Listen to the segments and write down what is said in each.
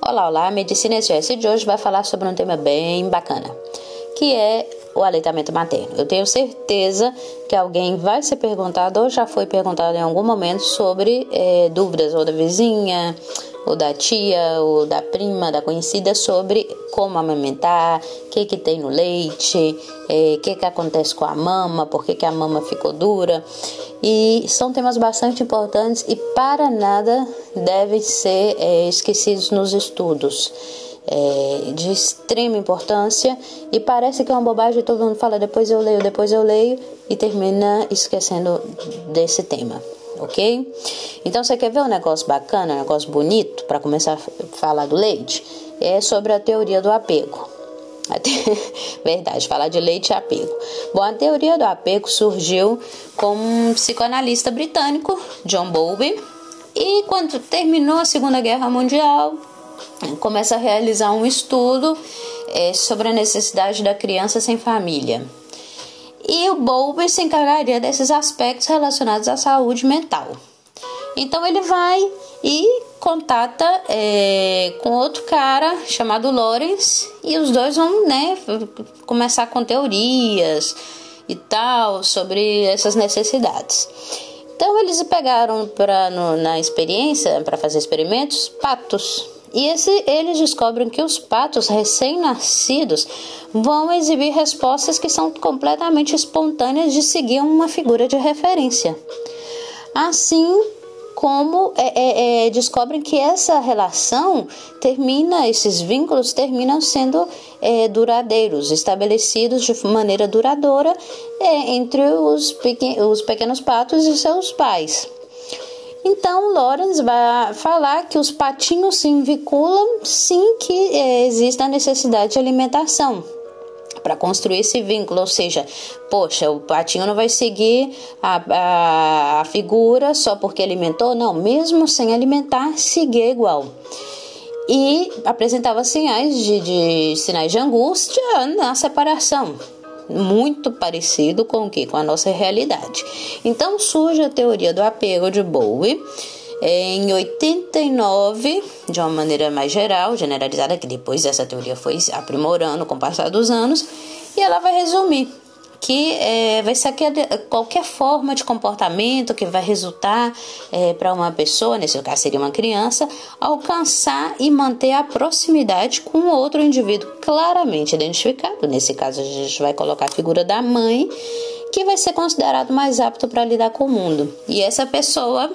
Olá, olá, a Medicina SOS de hoje vai falar sobre um tema bem bacana, que é o aleitamento materno. Eu tenho certeza que alguém vai ser perguntado ou já foi perguntado em algum momento sobre é, dúvidas ou da vizinha, ou da tia, ou da prima, da conhecida sobre como amamentar, o que, que tem no leite, o é, que, que acontece com a mama, por que, que a mama ficou dura. E são temas bastante importantes e para nada devem ser é, esquecidos nos estudos. É, de extrema importância e parece que é uma bobagem, todo mundo fala depois eu leio, depois eu leio e termina esquecendo desse tema ok? Então você quer ver um negócio bacana, um negócio bonito para começar a falar do leite? É sobre a teoria do apego. Verdade, falar de leite e apego. Bom, a teoria do apego surgiu com um psicoanalista britânico, John Bowlby, e quando terminou a Segunda Guerra Mundial, começa a realizar um estudo é, sobre a necessidade da criança sem família e o Bowler se encargaria desses aspectos relacionados à saúde mental. Então ele vai e contata é, com outro cara chamado Lawrence e os dois vão né, começar com teorias e tal sobre essas necessidades. Então eles pegaram para na experiência para fazer experimentos patos e esse, eles descobrem que os patos recém-nascidos vão exibir respostas que são completamente espontâneas de seguir uma figura de referência. Assim como é, é, é, descobrem que essa relação termina, esses vínculos terminam sendo é, duradeiros, estabelecidos de maneira duradoura é, entre os, pequen os pequenos patos e seus pais. Então, Lawrence vai falar que os patinhos se vinculam sim que é, existe a necessidade de alimentação. Para construir esse vínculo, ou seja, poxa, o patinho não vai seguir a, a, a, figura só porque alimentou, não, mesmo sem alimentar, seguir igual. E apresentava sinais de, de sinais de angústia na separação muito parecido com o que? Com a nossa realidade. Então surge a teoria do apego de Bowie. Em 89, de uma maneira mais geral, generalizada, que depois essa teoria foi aprimorando com o passar dos anos, e ela vai resumir que é, vai ser qualquer forma de comportamento que vai resultar é, para uma pessoa, nesse caso seria uma criança, alcançar e manter a proximidade com outro indivíduo claramente identificado. Nesse caso, a gente vai colocar a figura da mãe, que vai ser considerado mais apto para lidar com o mundo. E essa pessoa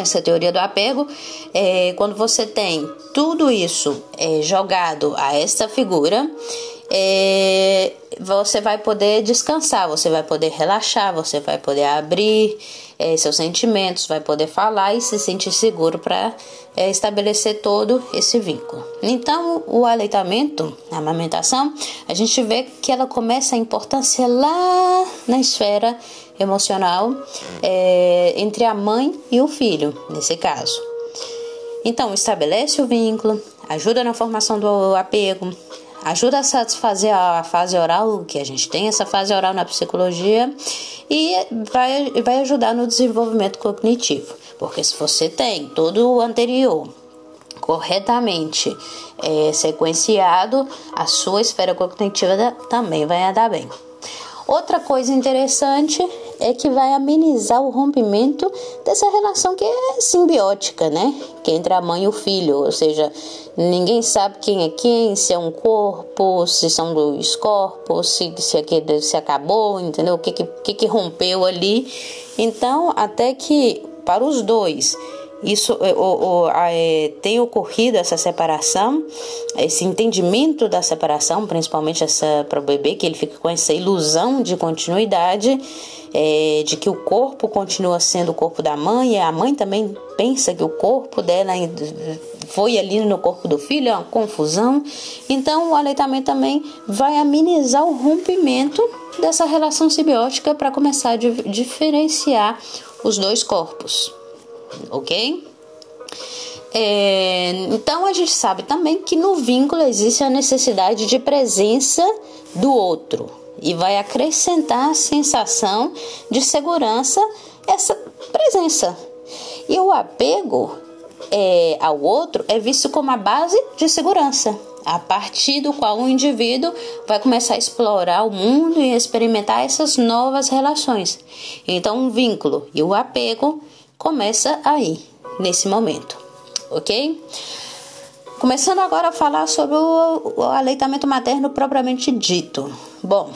essa teoria do apego, é, quando você tem tudo isso é, jogado a esta figura, é, você vai poder descansar, você vai poder relaxar, você vai poder abrir é, seus sentimentos, vai poder falar e se sentir seguro para é, estabelecer todo esse vínculo. Então, o aleitamento, a amamentação, a gente vê que ela começa a importância lá na esfera emocional é, entre a mãe e o filho, nesse caso. Então, estabelece o vínculo, ajuda na formação do apego, ajuda a satisfazer a fase oral, que a gente tem essa fase oral na psicologia, e vai, vai ajudar no desenvolvimento cognitivo. Porque se você tem todo o anterior corretamente é, sequenciado, a sua esfera cognitiva também vai andar bem. Outra coisa interessante é que vai amenizar o rompimento dessa relação que é simbiótica, né? Que é entre a mãe e o filho, ou seja, ninguém sabe quem é quem, se é um corpo, se são dois corpos, se, se, aquele, se acabou, entendeu? O que, que, que rompeu ali. Então, até que para os dois isso é, o, o, é, tem ocorrido essa separação, esse entendimento da separação, principalmente essa para o bebê, que ele fica com essa ilusão de continuidade, é, de que o corpo continua sendo o corpo da mãe, e a mãe também pensa que o corpo dela foi ali no corpo do filho, é uma confusão. Então, o aleitamento também vai amenizar o rompimento dessa relação simbiótica para começar a diferenciar os dois corpos ok? É, então a gente sabe também que no vínculo existe a necessidade de presença do outro e vai acrescentar a sensação de segurança essa presença. E o apego é, ao outro é visto como a base de segurança, a partir do qual o indivíduo vai começar a explorar o mundo e experimentar essas novas relações. Então, o vínculo e o apego começa aí, nesse momento, ok? Começando agora a falar sobre o, o aleitamento materno propriamente dito. Bom,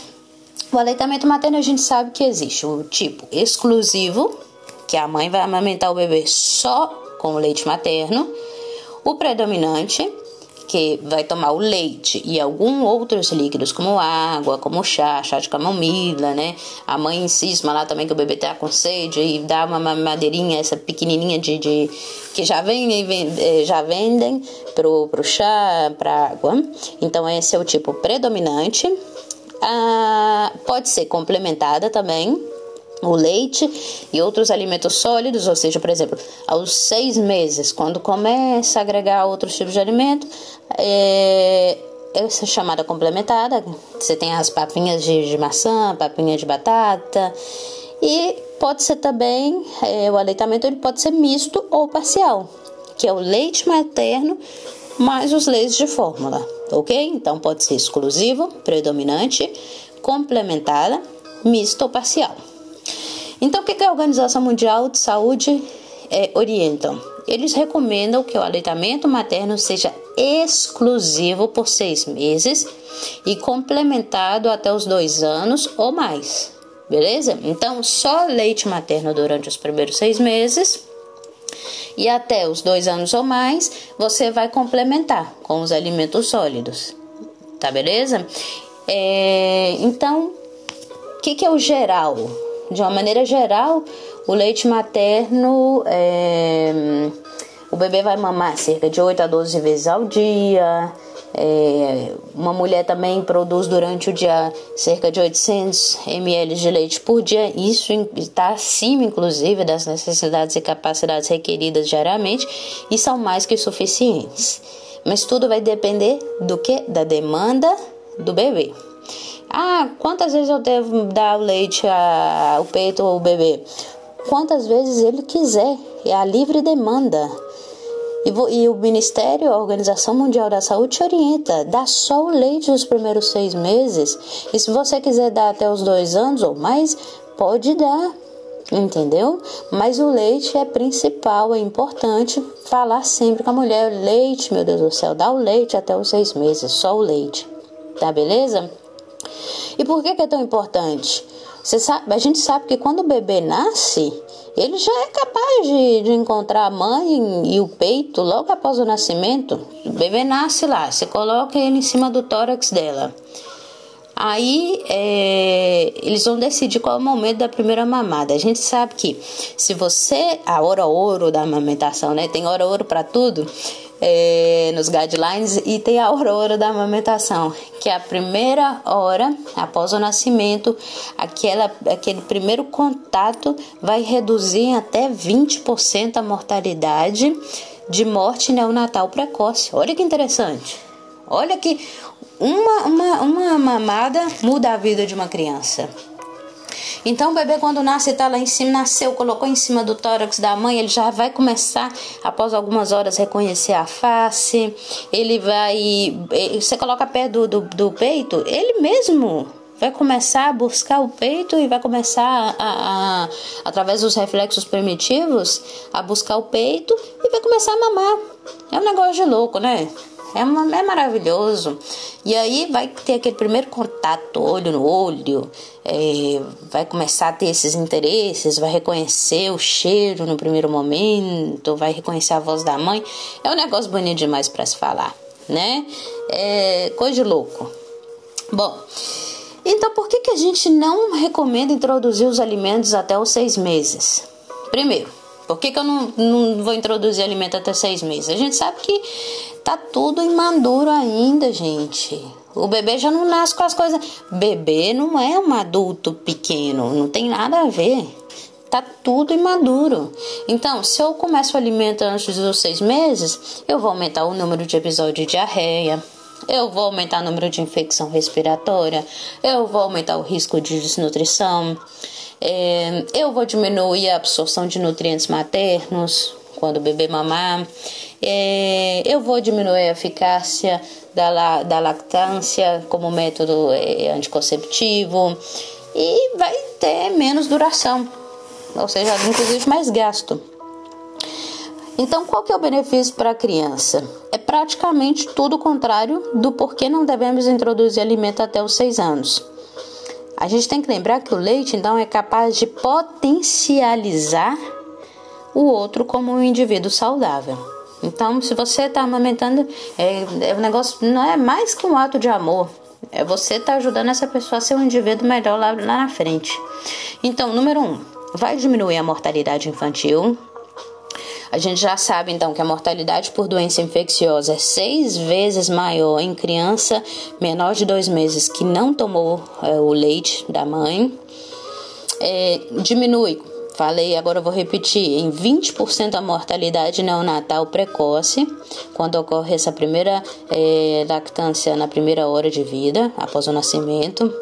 o aleitamento materno a gente sabe que existe o tipo exclusivo, que a mãe vai amamentar o bebê só com o leite materno, o predominante, que vai tomar o leite e alguns outros líquidos, como água, como chá, chá de camomila, né? A mãe cisma lá também que o bebê tá com sede e dá uma madeirinha, essa pequenininha de, de que já, vem, eh, já vendem pro, pro chá, pra água. Então, esse é o tipo predominante. Ah, pode ser complementada também o leite e outros alimentos sólidos, ou seja, por exemplo, aos seis meses, quando começa a agregar outros tipos de alimento, é, essa chamada complementada. Você tem as papinhas de, de maçã, papinha de batata e pode ser também é, o aleitamento ele pode ser misto ou parcial, que é o leite materno mais os leites de fórmula, ok? Então pode ser exclusivo, predominante, complementada, misto ou parcial. Então, o que a Organização Mundial de Saúde é, orienta? Eles recomendam que o aleitamento materno seja exclusivo por seis meses e complementado até os dois anos ou mais. Beleza? Então, só leite materno durante os primeiros seis meses e até os dois anos ou mais você vai complementar com os alimentos sólidos. Tá beleza? É, então, o que, que é o geral? De uma maneira geral, o leite materno, é, o bebê vai mamar cerca de 8 a 12 vezes ao dia. É, uma mulher também produz durante o dia cerca de 800 ml de leite por dia. Isso está acima, inclusive, das necessidades e capacidades requeridas diariamente e são mais que suficientes. Mas tudo vai depender do que? Da demanda do bebê. Ah, quantas vezes eu devo dar o leite, a, o peito ao bebê? Quantas vezes ele quiser. É a livre demanda. E, o Ministério, a Organização Mundial da Saúde te orienta, dá só o leite nos primeiros seis meses. E se você quiser dar até os dois anos ou mais, pode dar, entendeu? Mas o leite é principal, é importante falar sempre com a mulher: leite, meu Deus do céu, dá o leite até os seis meses, só o leite, tá beleza? E por que, que é tão importante? Sabe, a gente sabe que quando o bebê nasce, ele já é capaz de, de, encontrar a mãe e o peito logo após o nascimento. O bebê nasce lá, você coloca ele em cima do tórax dela. Aí é, eles vão decidir qual é o momento da primeira mamada. A gente sabe que se você. A hora ouro da amamentação, né? Tem hora ouro para tudo é, nos guidelines e tem a hora da amamentação, que é a primeira hora após o nascimento, aquela, aquele primeiro contato vai reduzir até 20% a mortalidade de morte neonatal precoce. Olha que interessante. Olha que uma, uma, uma mamada muda a vida de uma criança. Então o bebê quando nasce está lá em cima, nasceu, colocou em cima do tórax da mãe, ele já vai começar após algumas horas reconhecer a face, ele vai, eh, você coloca perto do, do, do peito, ele mesmo vai começar a buscar o peito e vai começar a, a, através dos reflexos primitivos a buscar o peito e vai começar a mamar. É um negócio de louco, né? É, uma, é maravilhoso. E aí vai ter aquele primeiro contato, olho no olho, é, vai começar a ter esses interesses, vai reconhecer o cheiro no primeiro momento, vai reconhecer a voz da mãe. É um negócio bonito demais para se falar, né? É coisa de louco. Bom, então por que, que a gente não recomenda introduzir os alimentos até os seis meses? Primeiro, por que, que eu não, não vou introduzir alimento até seis meses? A gente sabe que tá tudo imaduro ainda, gente. O bebê já não nasce com as coisas. Bebê não é um adulto pequeno, não tem nada a ver. Tá tudo imaduro. Então, se eu começo o alimento antes dos seis meses, eu vou aumentar o número de episódios de diarreia, eu vou aumentar o número de infecção respiratória, eu vou aumentar o risco de desnutrição, é, eu vou diminuir a absorção de nutrientes maternos. quando o bebê mamar. É, eu vou diminuir a eficácia da, da lactância como método é, anticonceptivo e vai ter menos duração, ou seja, inclusive mais gasto. Então, qual que é o benefício para a criança? É praticamente tudo o contrário do porquê não devemos introduzir alimento até os seis anos. A gente tem que lembrar que o leite, então, é capaz de potencializar o outro como um indivíduo saudável. Então, se você está amamentando, é, é um negócio não é mais que um ato de amor. É você tá ajudando essa pessoa a ser um indivíduo melhor lá, lá na frente. Então, número um, vai diminuir a mortalidade infantil. A gente já sabe então que a mortalidade por doença infecciosa é seis vezes maior em criança menor de dois meses que não tomou é, o leite da mãe. É, diminui Falei, agora vou repetir: em 20% a mortalidade neonatal precoce, quando ocorre essa primeira é, lactância na primeira hora de vida, após o nascimento,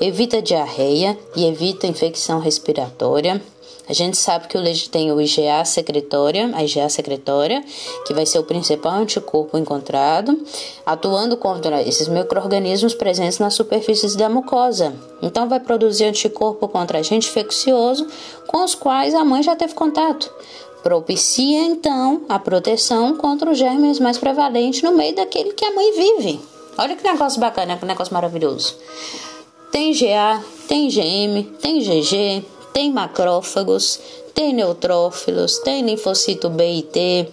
evita diarreia e evita infecção respiratória. A gente sabe que o leite tem o IgA secretória, a IgA secretória, que vai ser o principal anticorpo encontrado, atuando contra esses micro-organismos presentes nas superfícies da mucosa. Então, vai produzir anticorpo contra agente infeccioso com os quais a mãe já teve contato. Propicia, então, a proteção contra os germes mais prevalentes no meio daquele que a mãe vive. Olha que negócio bacana, que negócio maravilhoso. Tem GA, tem GM, tem GG, tem macrófagos, tem neutrófilos, tem linfocito B e T,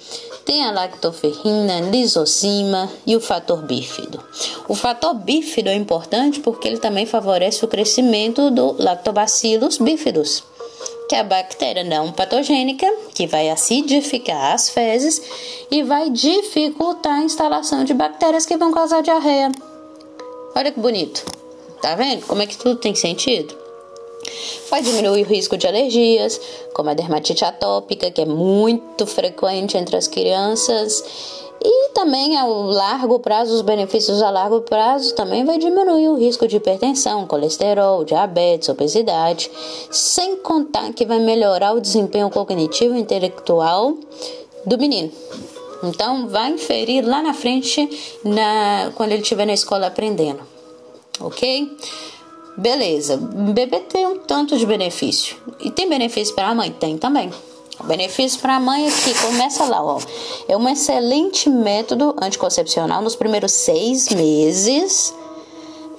tem a lactoferrina, lisozima e o fator bífido. O fator bífido é importante porque ele também favorece o crescimento do lactobacillus bífidos, que é a bactéria não patogênica que vai acidificar as fezes e vai dificultar a instalação de bactérias que vão causar diarreia. Olha que bonito. Tá vendo como é que tudo tem sentido? Vai diminuir o risco de alergias, como a dermatite atópica, que é muito frequente entre as crianças. E também a largo prazo, os benefícios a largo prazo também vai diminuir o risco de hipertensão, colesterol, diabetes, obesidade, sem contar que vai melhorar o desempenho cognitivo e intelectual do menino. Então, vai inferir lá na frente, na, quando ele estiver na escola aprendendo, ok? Beleza, bebê tem um tanto de benefício. E tem benefício para a mãe? Tem também. O benefício para a mãe aqui, começa lá, ó. É um excelente método anticoncepcional nos primeiros seis meses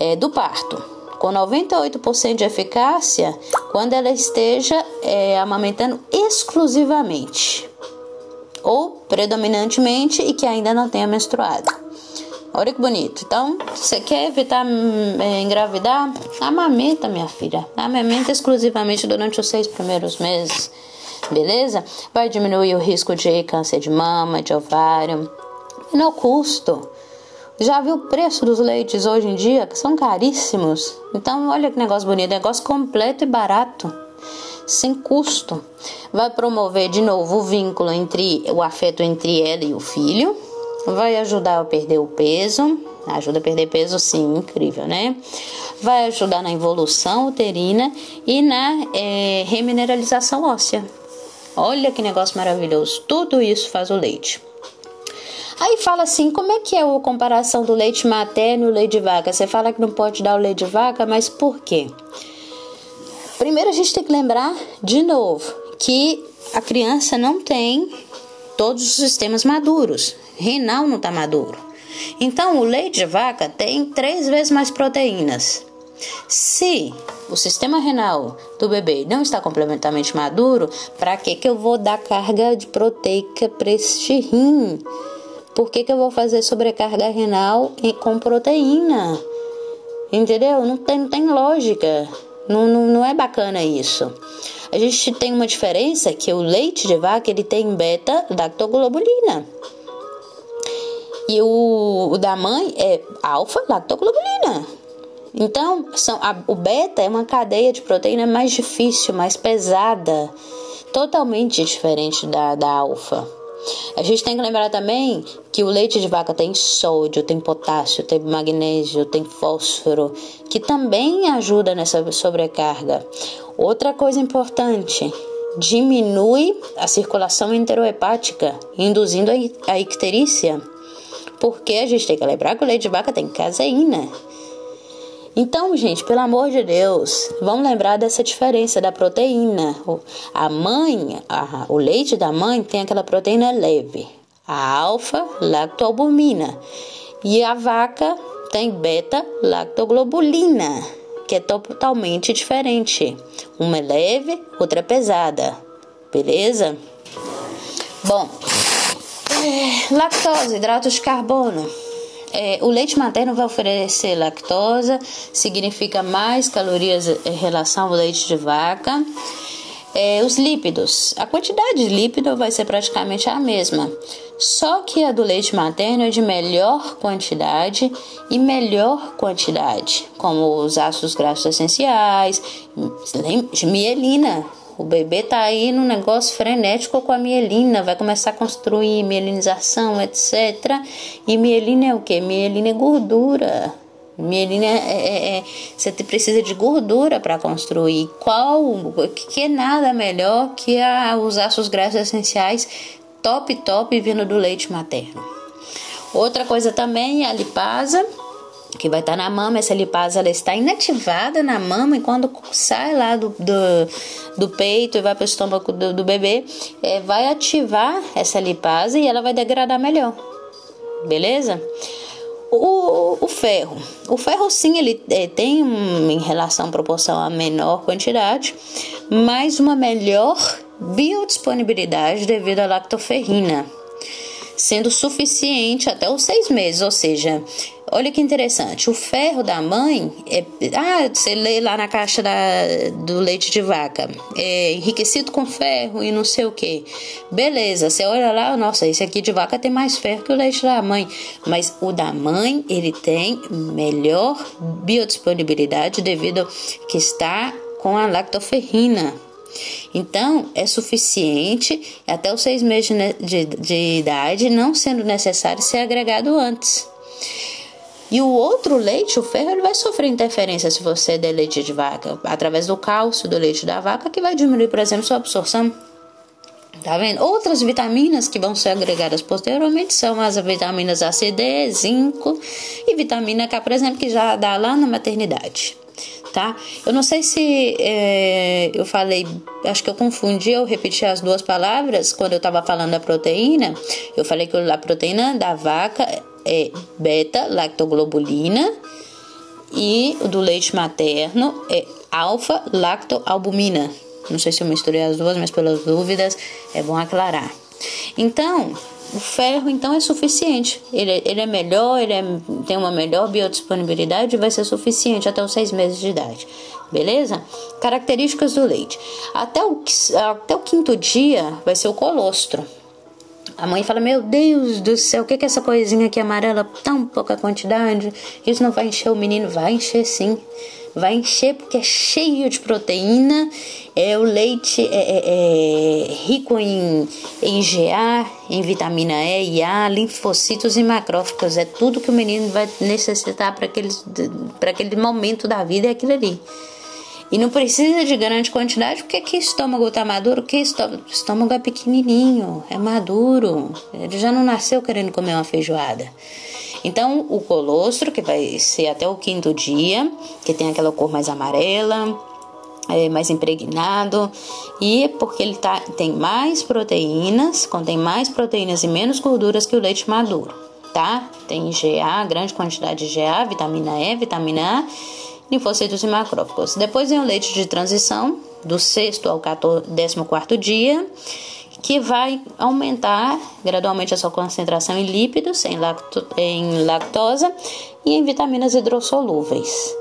é, do parto, com 98% de eficácia quando ela esteja é, amamentando exclusivamente ou predominantemente e que ainda não tenha menstruado. Olha que bonito. Então, você quer evitar é, engravidar? Amamenta, minha filha. Amamenta exclusivamente durante os seis primeiros meses. Beleza? Vai diminuir o risco de câncer de mama, de ovário. Menor custo. Já viu o preço dos leites hoje em dia? Que são caríssimos. Então, olha que negócio bonito. Negócio completo e barato sem custo. Vai promover de novo o vínculo entre o afeto entre ela e o filho vai ajudar a perder o peso, ajuda a perder peso sim, incrível, né? Vai ajudar na evolução uterina e na é, remineralização óssea. Olha que negócio maravilhoso, tudo isso faz o leite. Aí fala assim, como é que é a comparação do leite materno e o leite de vaca? Você fala que não pode dar o leite de vaca, mas por quê? Primeiro a gente tem que lembrar de novo que a criança não tem todos os sistemas maduros renal não está maduro. Então, o leite de vaca tem três vezes mais proteínas. Se o sistema renal do bebê não está complementarmente maduro, para que, que eu vou dar carga de proteica para este rim? Por que, que eu vou fazer sobrecarga renal com proteína? Entendeu? Não tem, não tem lógica. Não, não, não é bacana isso. A gente tem uma diferença que o leite de vaca ele tem beta-lactoglobulina. E o, o da mãe é alfa-lactoglobulina. Então, são, a, o beta é uma cadeia de proteína mais difícil, mais pesada, totalmente diferente da, da alfa. A gente tem que lembrar também que o leite de vaca tem sódio, tem potássio, tem magnésio, tem fósforo, que também ajuda nessa sobrecarga. Outra coisa importante, diminui a circulação enterohepática, induzindo a icterícia. Porque a gente tem que lembrar que o leite de vaca tem caseína. Então, gente, pelo amor de Deus, vamos lembrar dessa diferença da proteína. A mãe, a, o leite da mãe tem aquela proteína leve, a alfa-lactoalbumina, e a vaca tem beta-lactoglobulina, que é totalmente diferente. Uma é leve, outra é pesada. Beleza? Bom, é, lactose, hidratos de carbono. É, o leite materno vai oferecer lactose, significa mais calorias em relação ao leite de vaca. É, os lípidos, a quantidade de lípido vai ser praticamente a mesma, só que a do leite materno é de melhor quantidade e melhor quantidade, como os ácidos graxos essenciais, mielina, o bebê tá aí num negócio frenético com a mielina, vai começar a construir mielinização, etc. E mielina é o que? Mielina é gordura. Mielina é, é, é, você precisa de gordura para construir. Qual que é nada melhor que a, os ácidos graxos essenciais top top vindo do leite materno. Outra coisa também é a lipasa que vai estar na mama. Essa lipase ela está inativada na mama e quando sai lá do, do, do peito e vai para o estômago do, do bebê, é, vai ativar essa lipase e ela vai degradar melhor. Beleza? O, o ferro. O ferro, sim, ele é, tem em relação proporção a menor quantidade, mas uma melhor biodisponibilidade devido à lactoferrina sendo suficiente até os seis meses, ou seja, olha que interessante, o ferro da mãe, é, ah, você lê lá na caixa da, do leite de vaca, é enriquecido com ferro e não sei o que, beleza, você olha lá, nossa, esse aqui de vaca tem mais ferro que o leite da mãe, mas o da mãe, ele tem melhor biodisponibilidade devido que está com a lactoferrina, então, é suficiente até os seis meses de, de, de idade, não sendo necessário ser agregado antes. E o outro leite, o ferro, ele vai sofrer interferência se você der leite de vaca, através do cálcio do leite da vaca, que vai diminuir, por exemplo, sua absorção. Tá vendo? Outras vitaminas que vão ser agregadas posteriormente são as vitaminas A, C, D, zinco e vitamina K, por exemplo, que já dá lá na maternidade tá? Eu não sei se é, eu falei, acho que eu confundi, eu repeti as duas palavras quando eu estava falando da proteína. Eu falei que a proteína da vaca é beta-lactoglobulina e do leite materno é alfa-lactoalbumina. Não sei se eu misturei as duas, mas pelas dúvidas é bom aclarar. Então, o ferro, então, é suficiente. Ele, é, ele é melhor, ele é, tem uma melhor biodisponibilidade e vai ser suficiente até os seis meses de idade. Beleza? Características do leite. Até o, até o quinto dia vai ser o colostro. A mãe fala: Meu Deus do céu, o que é essa coisinha aqui amarela? Tão pouca quantidade. Isso não vai encher o menino? Vai encher sim vai encher porque é cheio de proteína. É, o leite é, é, é rico em, em GA, em vitamina E e A, linfocitos e macrófagos. É tudo que o menino vai necessitar para aquele momento da vida, é aquilo ali. E não precisa de grande quantidade, porque que estômago está maduro? Que estômago, estômago é pequenininho, é maduro. Ele já não nasceu querendo comer uma feijoada. Então, o colostro, que vai ser até o quinto dia, que tem aquela cor mais amarela, é, mais impregnado e porque ele tá, tem mais proteínas, contém mais proteínas e menos gorduras que o leite maduro, tá? Tem GA, grande quantidade de GA, vitamina E, vitamina A, linfocitos e macrófagos. Depois vem o leite de transição, do sexto ao 14, 14 dia, que vai aumentar gradualmente a sua concentração em lípidos, em, lacto, em lactosa e em vitaminas hidrossolúveis.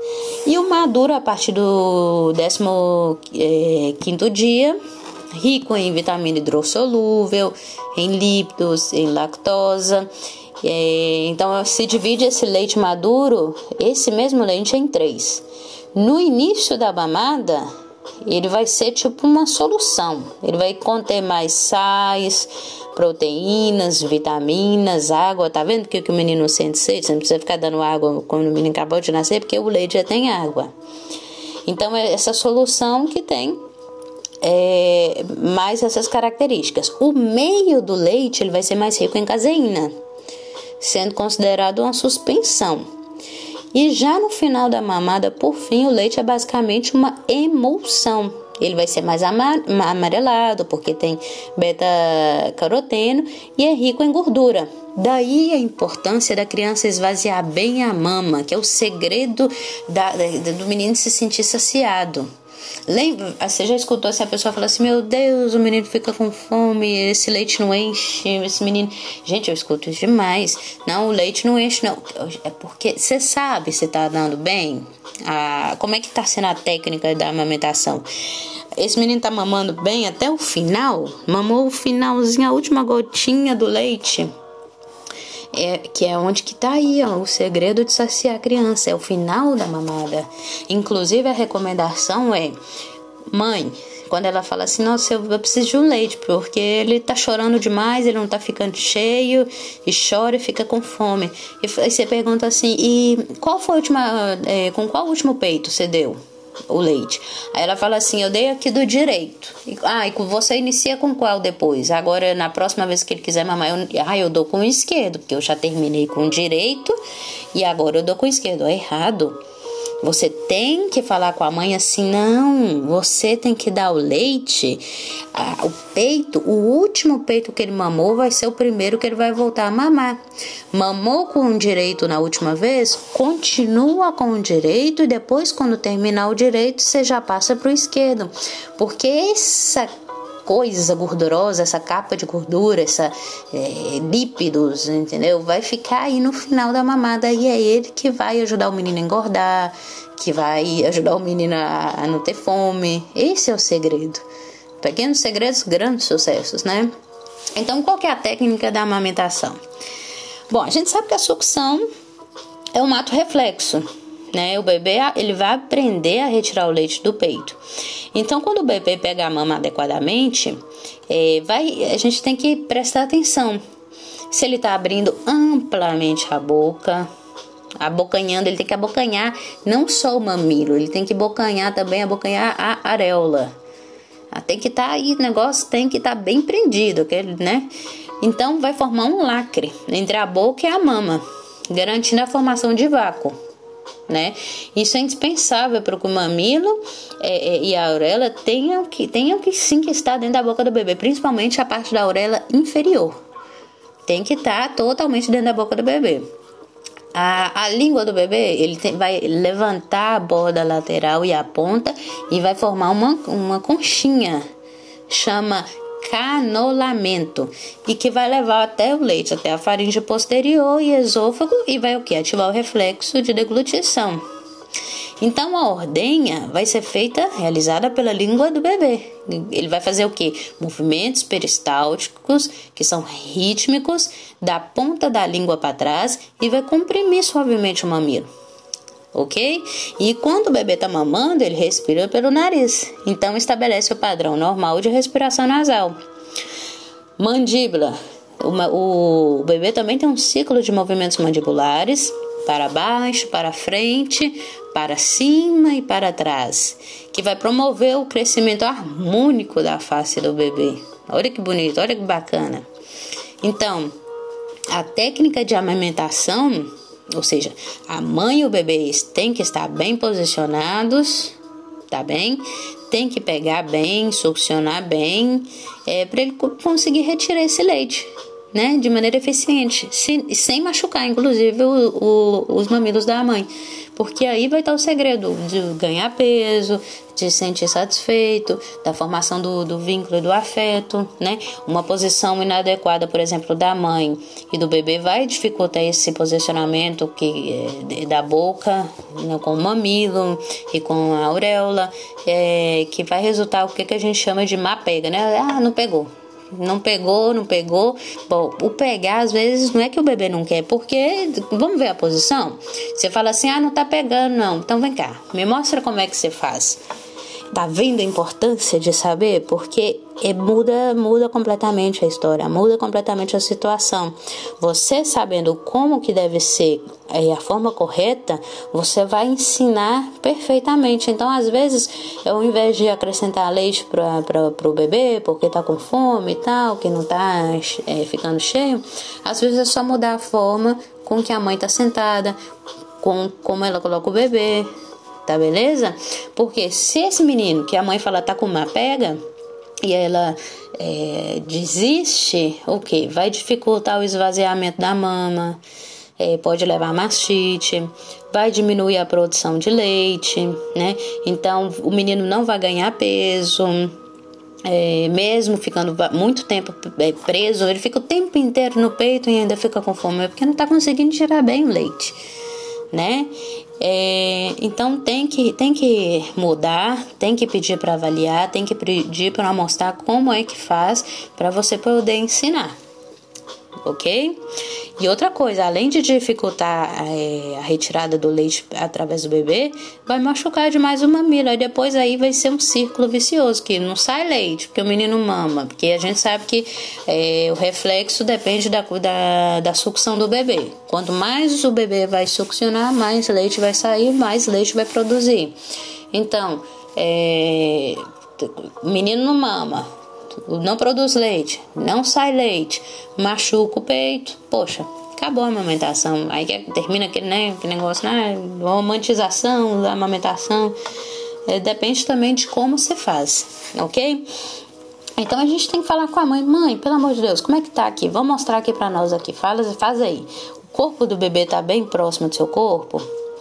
E o maduro a partir do 15 é, dia, rico em vitamina hidrossolúvel, em lípidos, em lactosa. É, então se divide esse leite maduro, esse mesmo leite em três. No início da mamada, ele vai ser tipo uma solução. Ele vai conter mais sais, proteínas, vitaminas, água. Tá vendo que o menino sente sede? Você não precisa ficar dando água quando o menino acabou de nascer, porque o leite já tem água. Então, é essa solução que tem é, mais essas características. O meio do leite ele vai ser mais rico em caseína, sendo considerado uma suspensão. E já no final da mamada, por fim, o leite é basicamente uma emulsão. Ele vai ser mais amarelado porque tem beta-caroteno e é rico em gordura. Daí a importância da criança esvaziar bem a mama, que é o segredo da, do menino se sentir saciado. Lembra, você já escutou se a pessoa fala assim: Meu Deus, o menino fica com fome, esse leite não enche, esse menino. Gente, eu escuto isso demais. Não, o leite não enche, não. É porque você sabe se tá dando bem. Ah, como é que tá sendo a técnica da amamentação? Esse menino tá mamando bem até o final? Mamou o finalzinho, a última gotinha do leite é, que é onde que tá aí ó, o segredo de saciar a criança, é o final da mamada. Inclusive a recomendação é, mãe, quando ela fala assim, nossa, eu, preciso de um leite, porque ele tá chorando demais, ele não tá ficando cheio, e chora e fica com fome. E aí você pergunta assim, e qual foi a última, é, com qual último peito você deu? O leite. Aí ela fala assim: Eu dei aqui do direito. E, ah, e você inicia com qual depois? Agora, na próxima vez que ele quiser mamar, eu, ah, eu dou com o esquerdo, porque eu já terminei com o direito e agora eu dou com o esquerdo. É errado. Você tem que falar com a mãe assim: não, você tem que dar o leite, o peito, o último peito que ele mamou vai ser o primeiro que ele vai voltar a mamar. Mamou com o direito na última vez, continua com o direito e depois, quando terminar o direito, você já passa para o esquerdo, porque essa coisa gordurosa, essa capa de gordura, essa é, lípidos, entendeu? Vai ficar aí no final da mamada e é ele que vai ajudar o menino a engordar, que vai ajudar o menino a, a não ter fome. Esse é o segredo. Pequenos segredos, grandes sucessos, né? Então, qual é a técnica da amamentação? Bom, a gente sabe que a sucção é um ato reflexo né? O bebê ele vai aprender a retirar o leite do peito. Então, quando o bebê pega a mama adequadamente, é, vai, a gente tem que prestar atenção. Se ele está abrindo amplamente a boca, abocanhando, ele tem que abocanhar não só o mamilo, ele tem que abocanhar também, abocanhar a areola. Ah, tem que estar tá aí, o negócio tem que estar tá bem prendido, né? Então vai formar um lacre entre a boca e a mama, garantindo a formação de vácuo né? Isso é indispensável para que o mamilo é, é, e a auréola tenham que, tenham que sim que estar dentro da boca do bebê, principalmente a parte da auréola inferior. Tem que estar totalmente dentro da boca do bebê. A, a língua do bebê ele tem, vai levantar a borda lateral e a ponta e vai formar uma, uma conchinha. Chama canolamento e que vai levar até o leite, até a faringe posterior e esôfago e vai o que? Ativar o reflexo de deglutição. Então a ordenha vai ser feita, realizada pela língua do bebê. Ele vai fazer o que? Movimentos peristálticos, que são rítmicos, da ponta da língua para trás e vai comprimir suavemente o mamilo ok? E quando o bebê está mamando, ele respira pelo nariz, então estabelece o padrão normal de respiração nasal. Mandíbula. Uma, o, o bebê também tem um ciclo de movimentos mandibulares para baixo, para frente, para cima e para trás, que vai promover o crescimento harmônico da face do bebê. Olha que bonito, olha que bacana. Então, a técnica de amamentação ou seja, a mãe e o bebê têm que estar bem posicionados, tá bem? Tem que pegar bem, succionar bem, é, para ele conseguir retirar esse leite, né? De maneira eficiente, sem, sem machucar, inclusive, o, o, os mamilos da mãe. Porque aí vai estar o segredo de ganhar peso, de se sentir satisfeito, da formação do, do vínculo e do afeto, né? Uma posição inadequada, por exemplo, da mãe e do bebê vai dificultar esse posicionamento que é, da boca né, com o mamilo e com a auréola, é, que vai resultar o que, que a gente chama de má pega, né? Ah, não pegou não pegou, não pegou. Bom, o pegar às vezes não é que o bebê não quer, porque vamos ver a posição. Você fala assim: "Ah, não tá pegando não". Então vem cá, me mostra como é que você faz. Tá vendo a importância de saber? Porque é, muda, muda completamente a história, muda completamente a situação. Você sabendo como que deve ser é, a forma correta, você vai ensinar perfeitamente. Então, às vezes, ao invés de acrescentar leite para o bebê, porque tá com fome e tal, que não tá é, ficando cheio, às vezes é só mudar a forma com que a mãe tá sentada, com como ela coloca o bebê, tá beleza? Porque se esse menino que a mãe fala tá com uma pega e ela é, desiste, o que? Vai dificultar o esvaziamento da mama, é, pode levar mastite, vai diminuir a produção de leite, né? Então o menino não vai ganhar peso. É, mesmo ficando muito tempo é, preso, ele fica o tempo inteiro no peito e ainda fica com fome, porque não está conseguindo tirar bem o leite né? É, então tem que, tem que mudar, tem que pedir para avaliar, tem que pedir para mostrar como é que faz para você poder ensinar ok? E outra coisa, além de dificultar é, a retirada do leite através do bebê, vai machucar demais o mamilo. Aí depois aí vai ser um círculo vicioso, que não sai leite, porque o menino mama. Porque a gente sabe que é, o reflexo depende da, da, da sucção do bebê. Quanto mais o bebê vai succionar, mais leite vai sair, mais leite vai produzir. Então, é, o menino não mama, não produz leite, não sai leite, machuca o peito, poxa, acabou a amamentação. Aí termina aquele, né, aquele negócio, né, romantização da amamentação. É, depende também de como você faz, ok? Então a gente tem que falar com a mãe, mãe, pelo amor de Deus, como é que tá aqui? Vamos mostrar aqui para nós aqui. Fala, faz aí. O corpo do bebê tá bem próximo do seu corpo?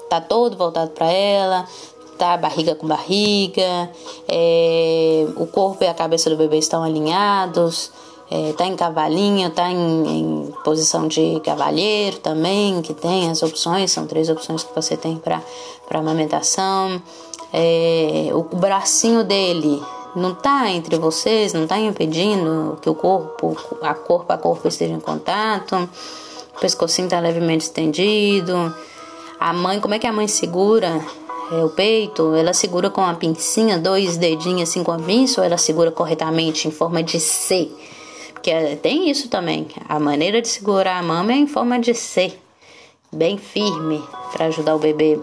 Tá todo voltado para ela? Tá barriga com barriga, é, o corpo e a cabeça do bebê estão alinhados, é, tá em cavalinho, tá em, em, posição de cavalheiro também, que tem as opções, são três opções que você tem para amamentação. É, o bracinho dele não tá entre vocês, não tá impedindo que o corpo, a corpo a corpo esteja em contato, o pescocinho tá levemente estendido. A mãe, como é que a mãe segura é, o peito, ela segura com a pincinha, dois dedinhos assim com a pinça, ou ela segura corretamente em forma de C? Porque é, tem isso também. A maneira de segurar a mama é em forma de C, bem firme, para ajudar o bebê.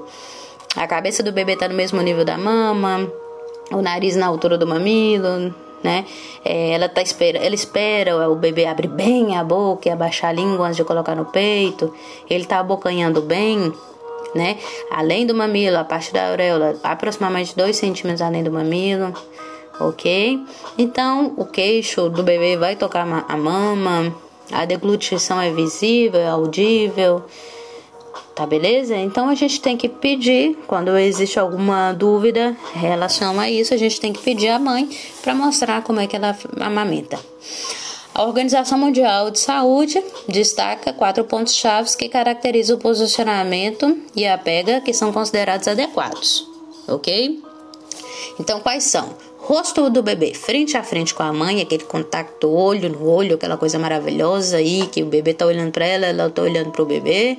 A cabeça do bebê tá no mesmo nível da mama, o nariz na altura do mamilo, né? É, ela tá espera, ela espera o bebê abrir bem a boca e abaixar a língua antes de colocar no peito. Ele tá abocanhando bem, né? Além do mamilo, a parte da auréola, aproximadamente 2 centímetros além do mamilo, ok? Então, o queixo do bebê vai tocar a mama, a deglutição é visível, é audível, tá beleza? Então a gente tem que pedir, quando existe alguma dúvida em relação a isso, a gente tem que pedir à mãe para mostrar como é que ela amamenta. A Organização Mundial de Saúde destaca quatro pontos chaves que caracterizam o posicionamento e a pega que são considerados adequados, ok? Então, quais são? Rosto do bebê frente a frente com a mãe, aquele contato olho no olho, aquela coisa maravilhosa aí que o bebê tá olhando para ela, ela tá olhando para o bebê.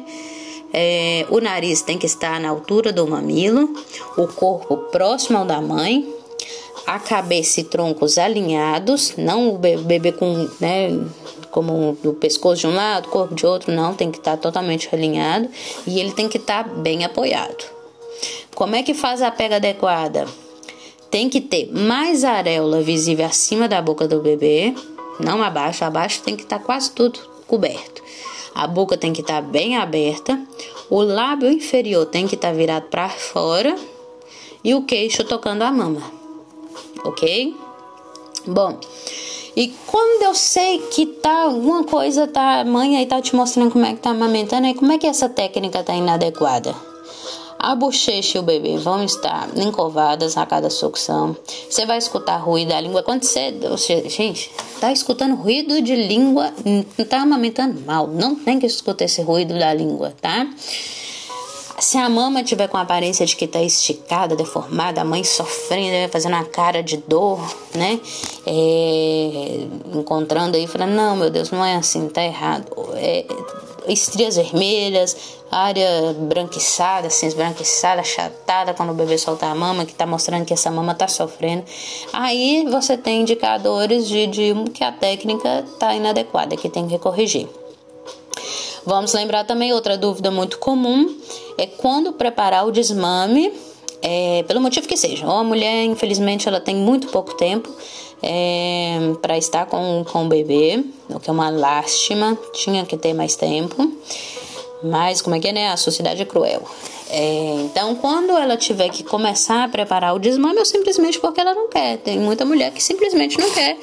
É, o nariz tem que estar na altura do mamilo, o corpo próximo ao da mãe, a cabeça e troncos alinhados, não o bebê com, né, como o pescoço de um lado, o corpo de outro, não, tem que estar totalmente alinhado e ele tem que estar bem apoiado. Como é que faz a pega adequada? Tem que ter mais areola visível acima da boca do bebê, não abaixo, abaixo tem que estar quase tudo coberto. A boca tem que estar bem aberta, o lábio inferior tem que estar virado para fora e o queixo tocando a mama ok? Bom, e quando eu sei que tá alguma coisa, tá, a mãe aí tá te mostrando como é que tá amamentando, aí como é que essa técnica tá inadequada? A bochecha e o bebê vão estar encovadas a cada sucção. Você vai escutar ruído da língua. Quando você. Gente, tá escutando ruído de língua, não tá amamentando mal. Não tem que escutar esse ruído da língua, tá? Se a mama tiver com a aparência de que está esticada, deformada, a mãe sofrendo, né, fazendo uma cara de dor, né? É, encontrando aí, falando, não, meu Deus, não é assim, tá errado. É, estrias vermelhas, área branquiçada, assim, esbranquiçada, achatada quando o bebê solta a mama, que está mostrando que essa mama está sofrendo. Aí você tem indicadores de, de que a técnica está inadequada, que tem que corrigir. Vamos lembrar também outra dúvida muito comum é quando preparar o desmame, é, pelo motivo que seja. Ou a mulher, infelizmente, ela tem muito pouco tempo é, para estar com, com o bebê, o que é uma lástima, tinha que ter mais tempo. Mas como é que é, né? A sociedade é cruel. É, então, quando ela tiver que começar a preparar o desmame, ou simplesmente porque ela não quer. Tem muita mulher que simplesmente não quer.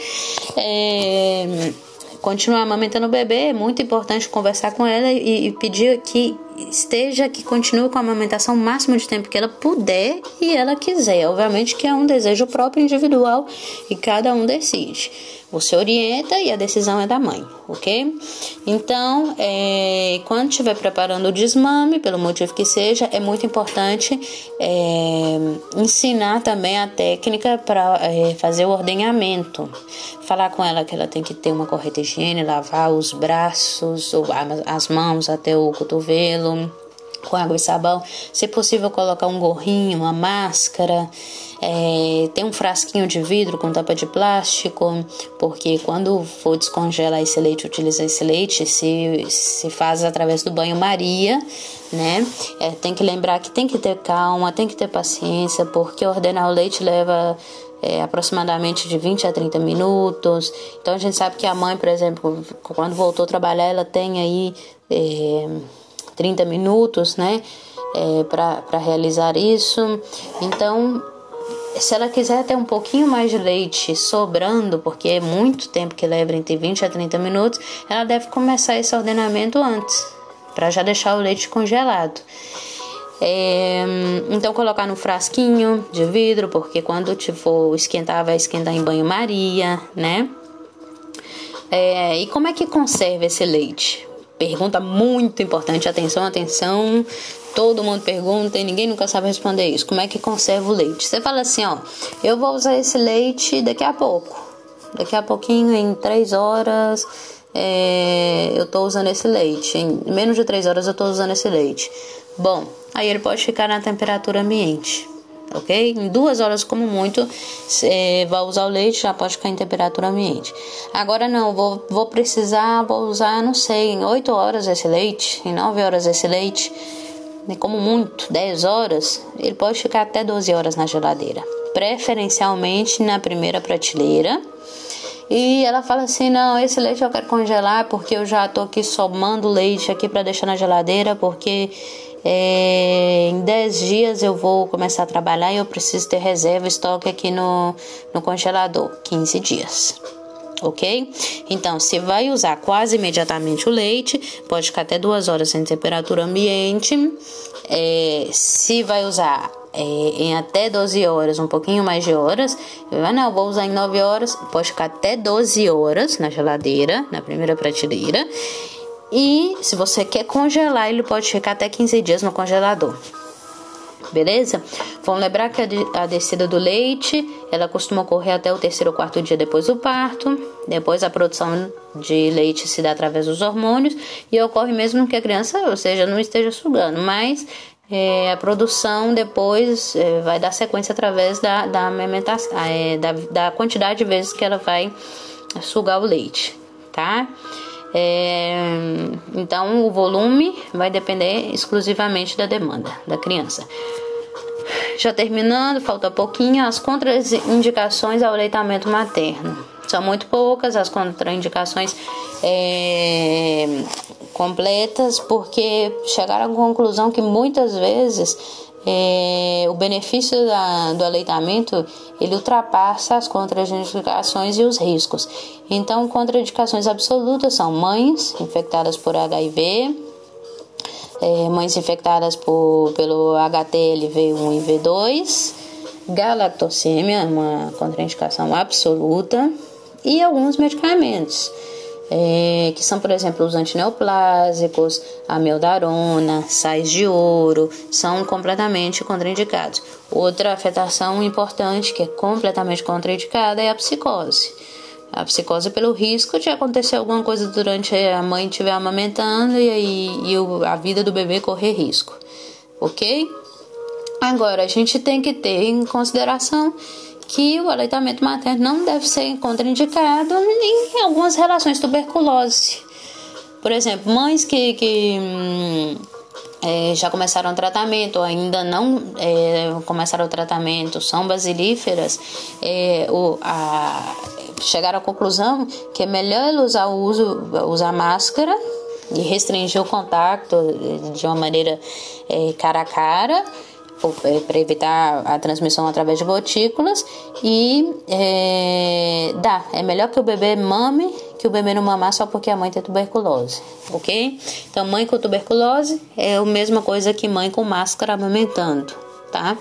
É, continuar amamentando o bebê, é muito importante conversar com ela e, e pedir que esteja, que continue com a amamentação o máximo de tempo que ela puder e ela quiser. Obviamente que é um desejo próprio individual e cada um decide. Você orienta e a decisão é da mãe, ok? Então, é, quando estiver preparando o desmame, pelo motivo que seja, é muito importante é, ensinar também a técnica para é, fazer o ordenhamento. Falar com ela que ela tem que ter uma correta higiene, lavar os braços, ou as mãos até o cotovelo com água e sabão. Se possível, colocar um gorrinho, uma máscara. É, tem um frasquinho de vidro com tampa de plástico, porque quando for descongelar esse leite, utilizar esse leite, se, se faz através do banho-maria, né? É, tem que lembrar que tem que ter calma, tem que ter paciência, porque ordenar o leite leva é, aproximadamente de 20 a 30 minutos. Então a gente sabe que a mãe, por exemplo, quando voltou a trabalhar, ela tem aí é, 30 minutos, né? É, para realizar isso. Então se ela quiser ter um pouquinho mais de leite sobrando, porque é muito tempo que leva entre 20 a 30 minutos, ela deve começar esse ordenamento antes, para já deixar o leite congelado. É, então colocar no frasquinho de vidro, porque quando for esquentar, vai esquentar em banho-maria, né? É, e como é que conserva esse leite? Pergunta muito importante, atenção, atenção. Todo mundo pergunta e ninguém nunca sabe responder isso. Como é que conserva o leite? Você fala assim, ó, eu vou usar esse leite daqui a pouco. Daqui a pouquinho, em três horas, é, eu tô usando esse leite. Em menos de três horas eu tô usando esse leite. Bom, aí ele pode ficar na temperatura ambiente ok? Em duas horas, como muito, você vai usar o leite, já pode ficar em temperatura ambiente. Agora não, vou, vou precisar, vou usar, não sei, em 8 horas esse leite, em 9 horas esse leite, como muito, 10 horas, ele pode ficar até 12 horas na geladeira. Preferencialmente na primeira prateleira. E ela fala assim: não, esse leite eu quero congelar porque eu já tô aqui somando leite aqui para deixar na geladeira porque é, em 10 dias eu vou começar a trabalhar e eu preciso ter reserva, estoque aqui no, no congelador. 15 dias. Ok? Então, se vai usar quase imediatamente o leite, pode ficar até duas horas em temperatura ambiente. É, se vai usar é, em até 12 horas, um pouquinho mais de horas, ah, não, vou usar em 9 horas, pode ficar até 12 horas na geladeira, na primeira prateleira. E se você quer congelar, ele pode ficar até 15 dias no congelador. Beleza? Vamos lembrar que a descida do leite, ela costuma ocorrer até o terceiro ou quarto dia depois do parto. Depois a produção de leite se dá através dos hormônios e ocorre mesmo que a criança, ou seja, não esteja sugando, mas é, a produção depois é, vai dar sequência através da, da amamentação, é, da, da quantidade de vezes que ela vai sugar o leite, tá? É, então, o volume vai depender exclusivamente da demanda da criança. Já terminando, falta pouquinho, as contraindicações ao aleitamento materno. São muito poucas as contraindicações é, completas, porque chegaram à conclusão que muitas vezes é, o benefício da, do aleitamento ele ultrapassa as contraindicações e os riscos. Então, contraindicações absolutas são mães infectadas por HIV, é, mães infectadas por, pelo HTLV1 e V2, galactocemia, uma contraindicação absoluta, e alguns medicamentos é, que são, por exemplo, os antineoplásicos, a meldarona, sais de ouro, são completamente contraindicados. Outra afetação importante que é completamente contraindicada é a psicose. A psicose pelo risco de acontecer alguma coisa durante a mãe estiver amamentando e aí e a vida do bebê correr risco, ok? Agora a gente tem que ter em consideração que o aleitamento materno não deve ser contraindicado em algumas relações tuberculose. Por exemplo, mães que, que hum, é, já começaram o tratamento, ou ainda não é, começaram o tratamento, são basilíferas, é, o, a, chegaram à conclusão que é melhor usar o uso, usar máscara e restringir o contato de uma maneira é, cara a cara para evitar a transmissão através de gotículas e é, dá, é melhor que o bebê mame que o bebê não mamar só porque a mãe tem tuberculose, ok? Então, mãe com tuberculose é a mesma coisa que mãe com máscara amamentando, tá?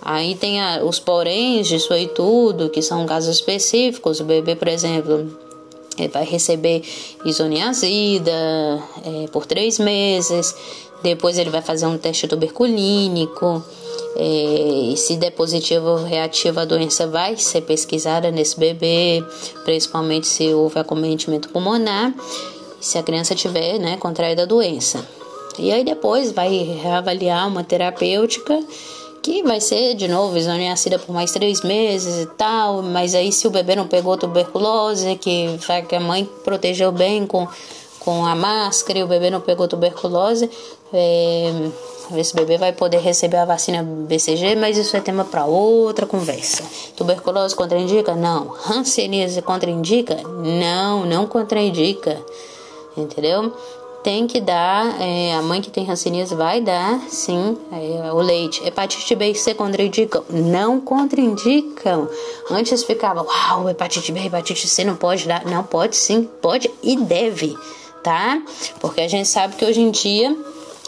Aí tem a, os poréns disso aí tudo, que são casos específicos. O bebê, por exemplo, vai receber isoniazida é, por três meses. Depois ele vai fazer um teste tuberculínico. É, se der positivo ou reativo, a doença vai ser pesquisada nesse bebê, principalmente se houve acometimento pulmonar, se a criança tiver né, contraído a doença. E aí depois vai reavaliar uma terapêutica que vai ser de novo isoniazida por mais três meses e tal, mas aí se o bebê não pegou tuberculose, que, que a mãe protegeu bem com, com a máscara e o bebê não pegou tuberculose, é, esse bebê vai poder receber a vacina BCG, mas isso é tema para outra conversa. Tuberculose contraindica? Não. Hanseníase contraindica? Não, não contraindica. Entendeu? tem que dar, é, a mãe que tem hanseníase vai dar, sim, é, o leite. Hepatite B e C contraindicam? Não contraindicam. Antes ficava, uau, hepatite B, hepatite C não pode dar. Não, pode sim, pode e deve, tá? Porque a gente sabe que hoje em dia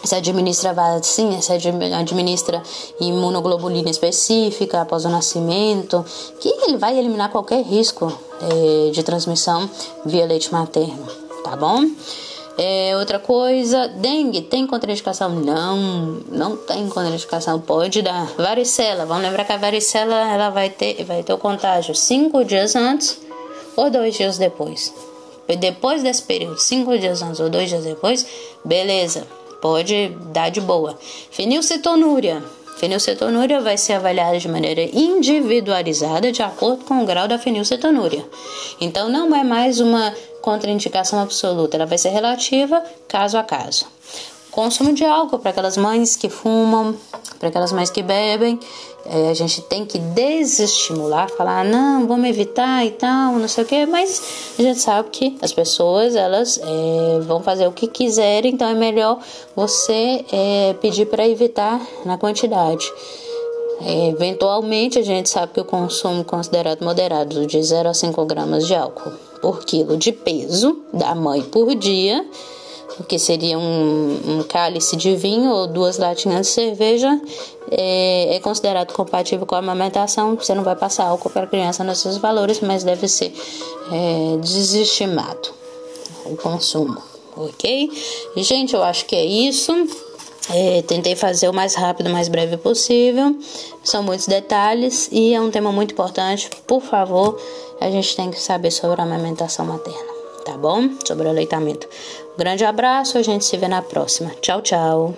se administra vacina, se administra imunoglobulina específica após o nascimento, que ele vai eliminar qualquer risco é, de transmissão via leite materno, tá bom? É, outra coisa, dengue tem contraindicação? Não, não tem contraindicação. Pode dar. Varicela, vamos lembrar que a varicela ela vai ter, vai ter o contágio cinco dias antes ou dois dias depois. Depois desse período, cinco dias antes ou dois dias depois, beleza, pode dar de boa. Fenilcetonúria. Fenilcetonúria vai ser avaliada de maneira individualizada de acordo com o grau da fenilcetonúria. Então não é mais uma contraindicação absoluta, ela vai ser relativa caso a caso. Consumo de álcool para aquelas mães que fumam, para aquelas mães que bebem, é, a gente tem que desestimular, falar não, vamos evitar e tal, não sei o que, mas a gente sabe que as pessoas elas é, vão fazer o que quiserem, então é melhor você é, pedir para evitar na quantidade. É, eventualmente, a gente sabe que o consumo considerado moderado de 0 a 5 gramas de álcool por quilo de peso da mãe por dia, o que seria um, um cálice de vinho ou duas latinhas de cerveja, é, é, considerado compatível com a amamentação. Você não vai passar álcool para a criança nesses valores, mas deve ser é, desestimado o consumo, ok? Gente, eu acho que é isso. É, tentei fazer o mais rápido, mais breve possível. São muitos detalhes e é um tema muito importante. Por favor, a gente tem que saber sobre a amamentação materna, tá bom? Sobre o aleitamento. Grande abraço, a gente se vê na próxima. Tchau, tchau.